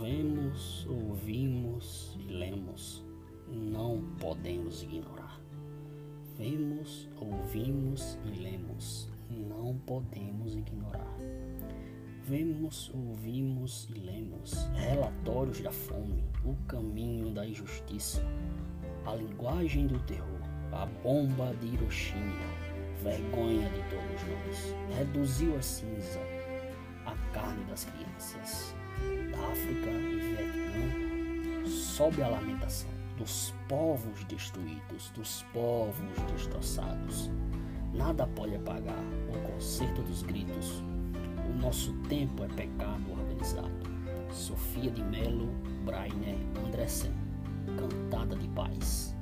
vemos, ouvimos e lemos, não podemos ignorar. Vemos, ouvimos e lemos, não podemos ignorar. Vemos, ouvimos e lemos. Relatórios da fome, o caminho da injustiça, a linguagem do terror, a bomba de Hiroshima, vergonha de todos nós, reduziu a cinza a carne das crianças. Vietnã, sob a lamentação dos povos destruídos, dos povos destroçados. Nada pode apagar o concerto dos gritos. O nosso tempo é pecado organizado. Sofia de Melo, Brainer, Andressen. Cantada de Paz.